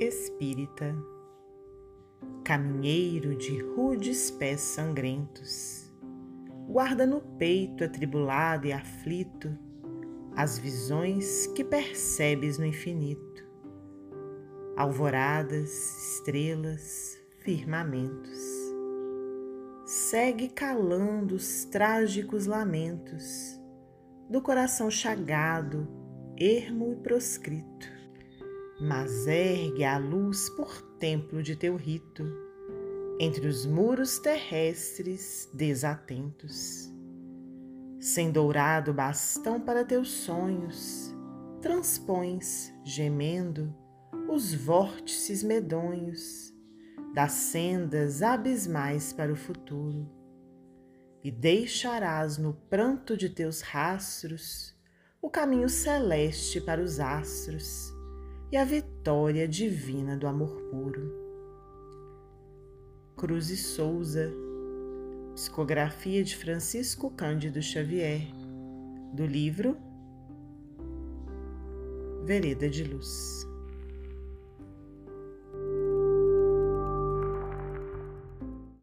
espírita, caminheiro de rudes pés sangrentos, guarda no peito atribulado e aflito as visões que percebes no infinito, alvoradas, estrelas, firmamentos. Segue calando os trágicos lamentos do coração chagado, ermo e proscrito mas ergue a luz por templo de teu rito, entre os muros terrestres desatentos. Sem dourado bastão para teus sonhos, transpões, gemendo, os vórtices medonhos das sendas abismais para o futuro, e deixarás no pranto de teus rastros o caminho celeste para os astros e a vitória divina do amor puro. Cruz e Souza, psicografia de Francisco Cândido Xavier, do livro Vereda de Luz.